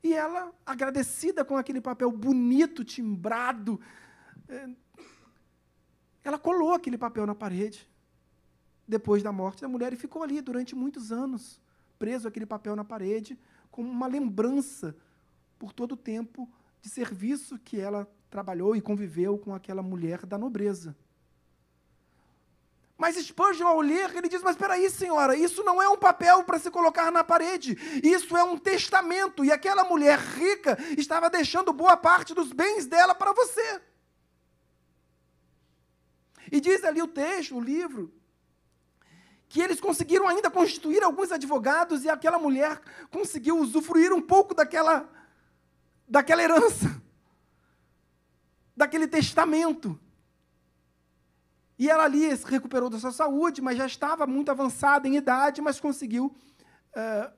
E ela, agradecida com aquele papel bonito, timbrado, eh, ela colou aquele papel na parede depois da morte da mulher e ficou ali durante muitos anos, preso aquele papel na parede, como uma lembrança por todo o tempo de serviço que ela trabalhou e conviveu com aquela mulher da nobreza. Mas Spurgeon, ao ler, ele diz: Mas espera aí, senhora, isso não é um papel para se colocar na parede, isso é um testamento. E aquela mulher rica estava deixando boa parte dos bens dela para você. E diz ali o texto, o livro, que eles conseguiram ainda constituir alguns advogados e aquela mulher conseguiu usufruir um pouco daquela, daquela herança, daquele testamento. E ela ali se recuperou da sua saúde, mas já estava muito avançada em idade, mas conseguiu uh,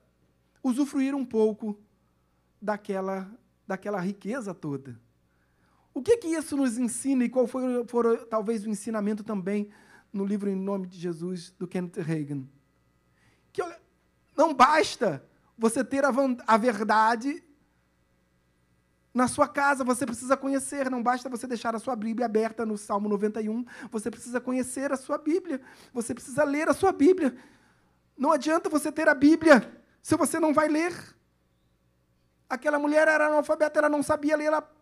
usufruir um pouco daquela, daquela riqueza toda. O que, que isso nos ensina e qual foi, foi talvez o ensinamento também no livro Em Nome de Jesus, do Kenneth Reagan. Que olha, não basta você ter a, a verdade na sua casa, você precisa conhecer, não basta você deixar a sua Bíblia aberta no Salmo 91, você precisa conhecer a sua Bíblia, você precisa ler a sua Bíblia. Não adianta você ter a Bíblia se você não vai ler. Aquela mulher era analfabeta, ela não sabia ler, ela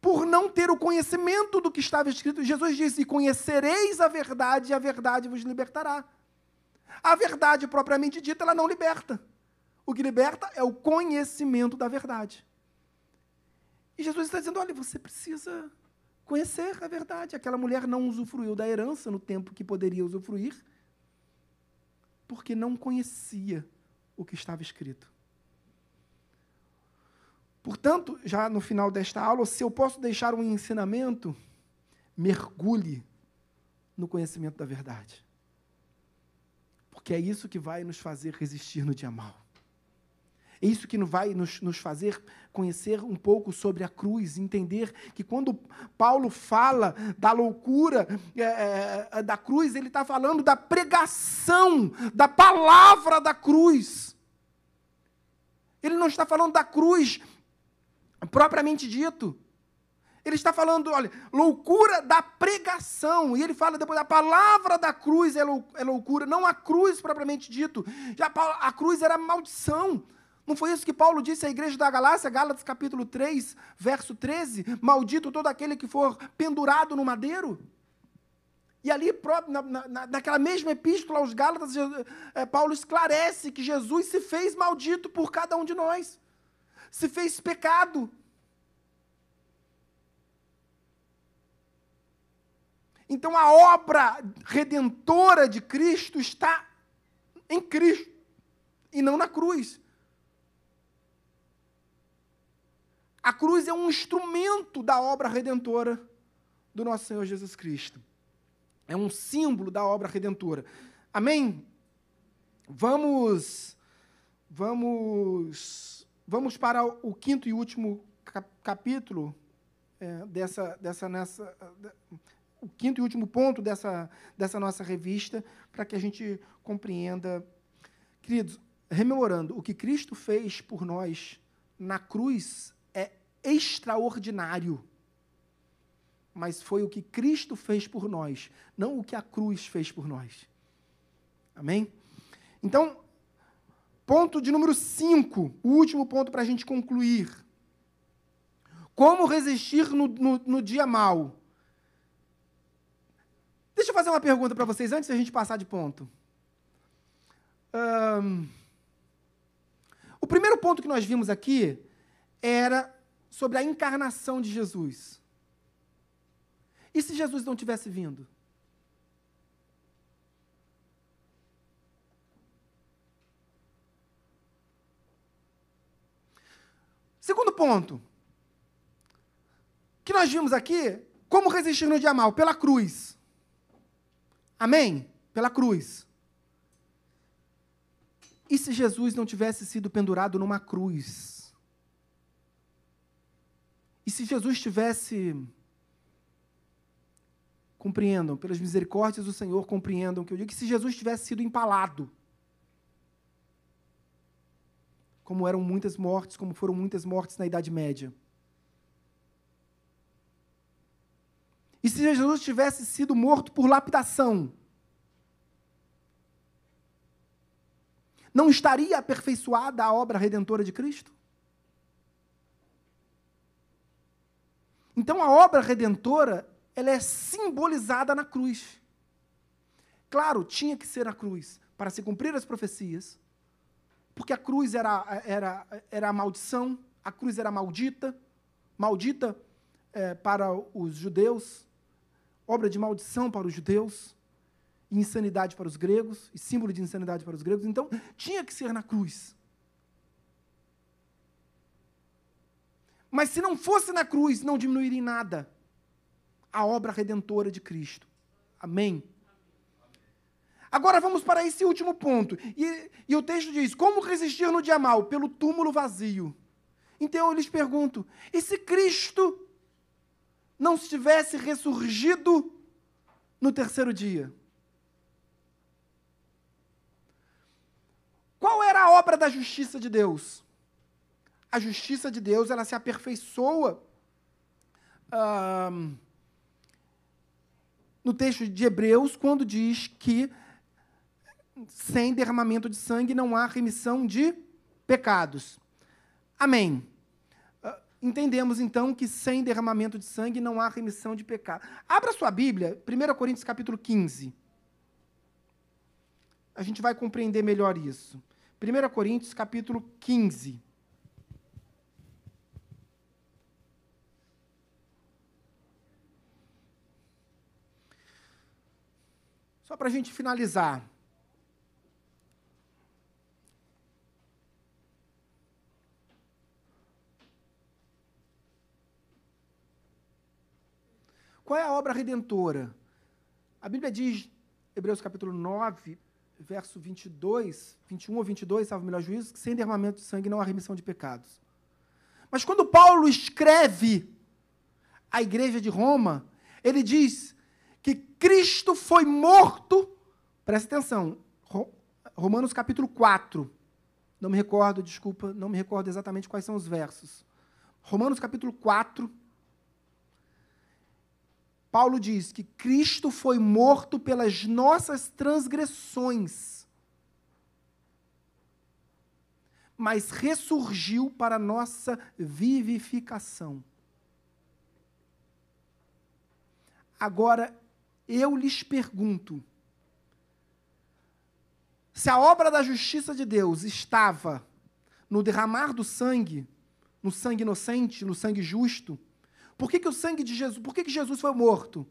por não ter o conhecimento do que estava escrito. Jesus disse: Conhecereis a verdade, e a verdade vos libertará. A verdade propriamente dita, ela não liberta. O que liberta é o conhecimento da verdade. E Jesus está dizendo: olha, você precisa conhecer a verdade. Aquela mulher não usufruiu da herança no tempo que poderia usufruir, porque não conhecia o que estava escrito. Portanto, já no final desta aula, se eu posso deixar um ensinamento, mergulhe no conhecimento da verdade. Porque é isso que vai nos fazer resistir no dia mal. É isso que vai nos, nos fazer conhecer um pouco sobre a cruz, entender que quando Paulo fala da loucura é, é, da cruz, ele está falando da pregação, da palavra da cruz. Ele não está falando da cruz propriamente dito. Ele está falando, olha, loucura da pregação. E ele fala depois, a palavra da cruz é, é loucura, não a cruz propriamente dito. Já a cruz era maldição. Não foi isso que Paulo disse à igreja da Galácia, Gálatas capítulo 3, verso 13? Maldito todo aquele que for pendurado no madeiro. E ali, na, na, naquela mesma epístola aos Gálatas, é, Paulo esclarece que Jesus se fez maldito por cada um de nós. Se fez pecado. Então a obra redentora de Cristo está em Cristo e não na cruz. A cruz é um instrumento da obra redentora do nosso Senhor Jesus Cristo. É um símbolo da obra redentora. Amém? Vamos vamos vamos para o quinto e último capítulo é, dessa dessa nessa o quinto e último ponto dessa dessa nossa revista para que a gente compreenda, queridos, rememorando o que Cristo fez por nós na cruz extraordinário. Mas foi o que Cristo fez por nós, não o que a cruz fez por nós. Amém? Então, ponto de número 5, o último ponto para a gente concluir. Como resistir no, no, no dia mal? Deixa eu fazer uma pergunta para vocês antes da gente passar de ponto. Um, o primeiro ponto que nós vimos aqui era sobre a encarnação de Jesus. E se Jesus não tivesse vindo? Segundo ponto, que nós vimos aqui, como resistir no dia mal? Pela cruz. Amém? Pela cruz. E se Jesus não tivesse sido pendurado numa cruz? E se Jesus tivesse. Compreendam, pelas misericórdias do Senhor, compreendam que eu digo que se Jesus tivesse sido empalado, como eram muitas mortes, como foram muitas mortes na Idade Média. E se Jesus tivesse sido morto por lapidação, não estaria aperfeiçoada a obra redentora de Cristo? Então a obra redentora, ela é simbolizada na cruz. Claro, tinha que ser na cruz para se cumprir as profecias, porque a cruz era, era, era a maldição, a cruz era maldita, maldita é, para os judeus, obra de maldição para os judeus, e insanidade para os gregos, e símbolo de insanidade para os gregos. Então, tinha que ser na cruz. Mas se não fosse na cruz, não diminuiria em nada a obra redentora de Cristo. Amém? Agora vamos para esse último ponto. E, e, o texto diz: Como resistir no dia mal? Pelo túmulo vazio. Então eu lhes pergunto: e se Cristo não tivesse ressurgido no terceiro dia? Qual era a obra da justiça de Deus? a justiça de Deus ela se aperfeiçoa no texto de Hebreus, quando diz que sem derramamento de sangue não há remissão de pecados. Amém. Uh, entendemos então que sem derramamento de sangue não há remissão de pecado. Abra sua Bíblia, 1 Coríntios capítulo 15. A gente vai compreender melhor isso. 1 Coríntios capítulo 15. Só para a gente finalizar. Qual é a obra redentora? A Bíblia diz, Hebreus capítulo 9, verso 22, 21 ou 22, salvo o melhor juízo, que sem derramamento de sangue não há remissão de pecados. Mas quando Paulo escreve à igreja de Roma, ele diz que Cristo foi morto, presta atenção, Romanos capítulo 4, não me recordo, desculpa, não me recordo exatamente quais são os versos. Romanos capítulo 4, Paulo diz que Cristo foi morto pelas nossas transgressões, mas ressurgiu para nossa vivificação. Agora, eu lhes pergunto: se a obra da justiça de Deus estava no derramar do sangue, no sangue inocente, no sangue justo, por que, que o sangue de Jesus, por que, que Jesus foi morto?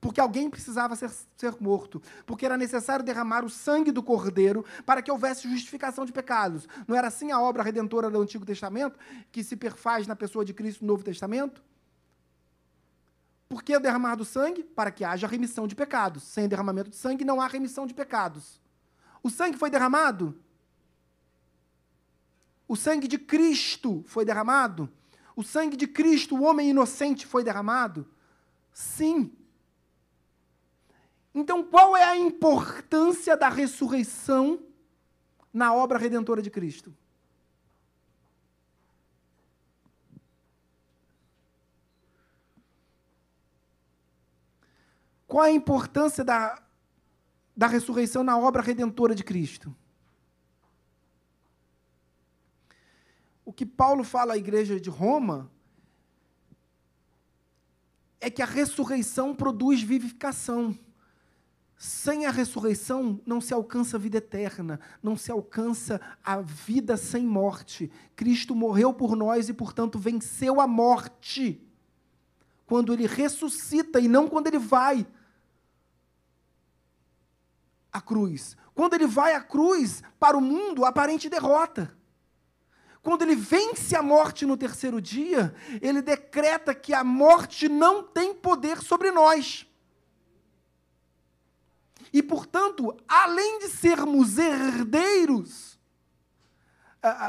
Porque alguém precisava ser, ser morto. Porque era necessário derramar o sangue do cordeiro para que houvesse justificação de pecados. Não era assim a obra redentora do Antigo Testamento, que se perfaz na pessoa de Cristo no Novo Testamento? Por que derramar do sangue? Para que haja remissão de pecados. Sem derramamento de sangue não há remissão de pecados. O sangue foi derramado? O sangue de Cristo foi derramado? O sangue de Cristo, o homem inocente, foi derramado? Sim. Então, qual é a importância da ressurreição na obra redentora de Cristo? Qual a importância da, da ressurreição na obra redentora de Cristo? O que Paulo fala à igreja de Roma é que a ressurreição produz vivificação. Sem a ressurreição não se alcança a vida eterna, não se alcança a vida sem morte. Cristo morreu por nós e, portanto, venceu a morte. Quando ele ressuscita e não quando ele vai à cruz. Quando ele vai à cruz, para o mundo, aparente derrota. Quando ele vence a morte no terceiro dia, ele decreta que a morte não tem poder sobre nós. E, portanto, além de sermos herdeiros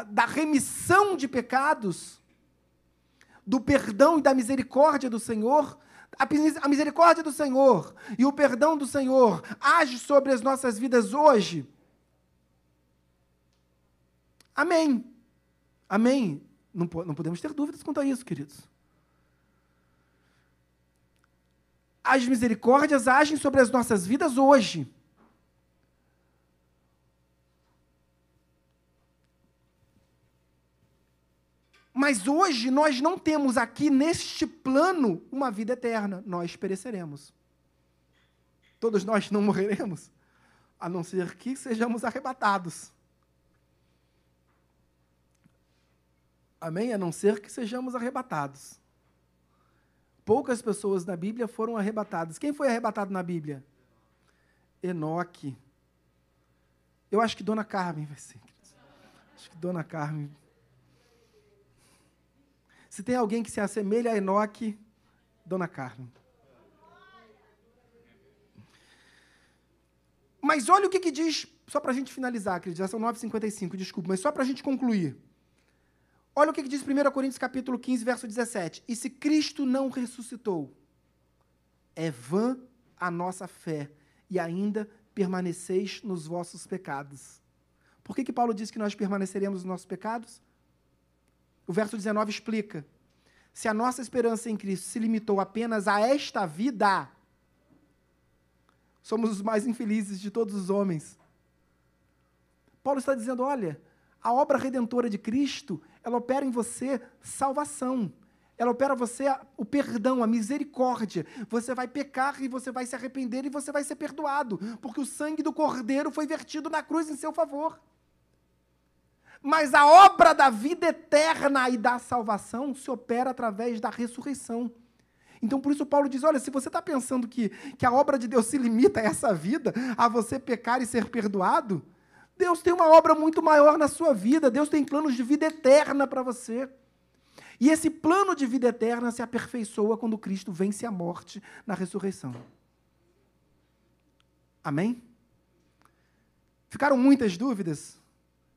da remissão de pecados, do perdão e da misericórdia do Senhor, a misericórdia do Senhor e o perdão do Senhor age sobre as nossas vidas hoje. Amém. Amém? Não, não podemos ter dúvidas quanto a isso, queridos. As misericórdias agem sobre as nossas vidas hoje. Mas hoje nós não temos aqui neste plano uma vida eterna. Nós pereceremos. Todos nós não morreremos, a não ser que sejamos arrebatados. Amém? A não ser que sejamos arrebatados. Poucas pessoas na Bíblia foram arrebatadas. Quem foi arrebatado na Bíblia? Enoque. Eu acho que Dona Carmen vai ser. Acho que Dona Carmen. Se tem alguém que se assemelha a Enoque, Dona Carmen. Mas olha o que, que diz, só para a gente finalizar, queridos, já são 9h55, desculpa, mas só para a gente concluir. Olha o que diz 1 Coríntios capítulo 15, verso 17. E se Cristo não ressuscitou, é vã a nossa fé, e ainda permaneceis nos vossos pecados. Por que, que Paulo diz que nós permaneceremos nos nossos pecados? O verso 19 explica. Se a nossa esperança em Cristo se limitou apenas a esta vida, somos os mais infelizes de todos os homens. Paulo está dizendo: olha, a obra redentora de Cristo ela opera em você salvação. Ela opera em você o perdão, a misericórdia. Você vai pecar e você vai se arrepender e você vai ser perdoado, porque o sangue do Cordeiro foi vertido na cruz em seu favor. Mas a obra da vida eterna e da salvação se opera através da ressurreição. Então, por isso, Paulo diz: olha, se você está pensando que, que a obra de Deus se limita a essa vida, a você pecar e ser perdoado, Deus tem uma obra muito maior na sua vida. Deus tem planos de vida eterna para você. E esse plano de vida eterna se aperfeiçoa quando Cristo vence a morte na ressurreição. Amém? Ficaram muitas dúvidas?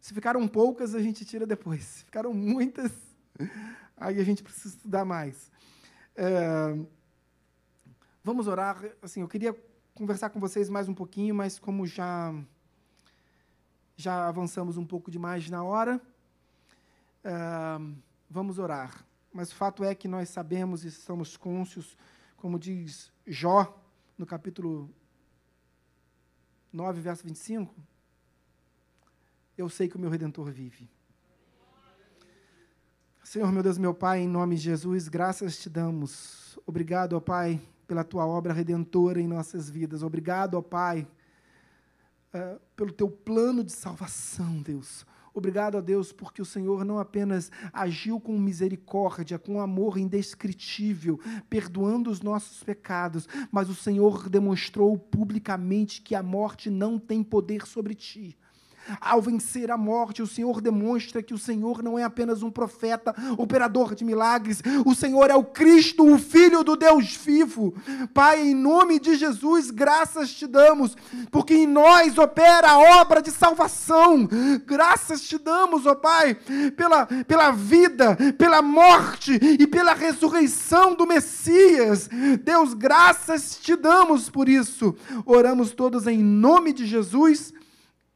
Se ficaram poucas, a gente tira depois. Se ficaram muitas, aí a gente precisa estudar mais. É, vamos orar. Assim, eu queria conversar com vocês mais um pouquinho, mas como já já avançamos um pouco demais na hora, é, vamos orar. Mas o fato é que nós sabemos e estamos cônscios, como diz Jó, no capítulo 9, verso 25, eu sei que o meu Redentor vive. Senhor, meu Deus, meu Pai, em nome de Jesus, graças te damos. Obrigado, ó Pai, pela tua obra redentora em nossas vidas. Obrigado, ó Pai, uh, pelo teu plano de salvação, Deus. Obrigado a Deus, porque o Senhor não apenas agiu com misericórdia, com amor indescritível, perdoando os nossos pecados, mas o Senhor demonstrou publicamente que a morte não tem poder sobre ti. Ao vencer a morte, o Senhor demonstra que o Senhor não é apenas um profeta, operador de milagres, o Senhor é o Cristo, o Filho do Deus vivo. Pai, em nome de Jesus, graças te damos, porque em nós opera a obra de salvação. Graças te damos, ó Pai, pela, pela vida, pela morte e pela ressurreição do Messias. Deus, graças te damos por isso. Oramos todos em nome de Jesus.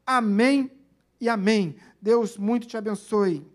Amém e amém. Deus muito te abençoe.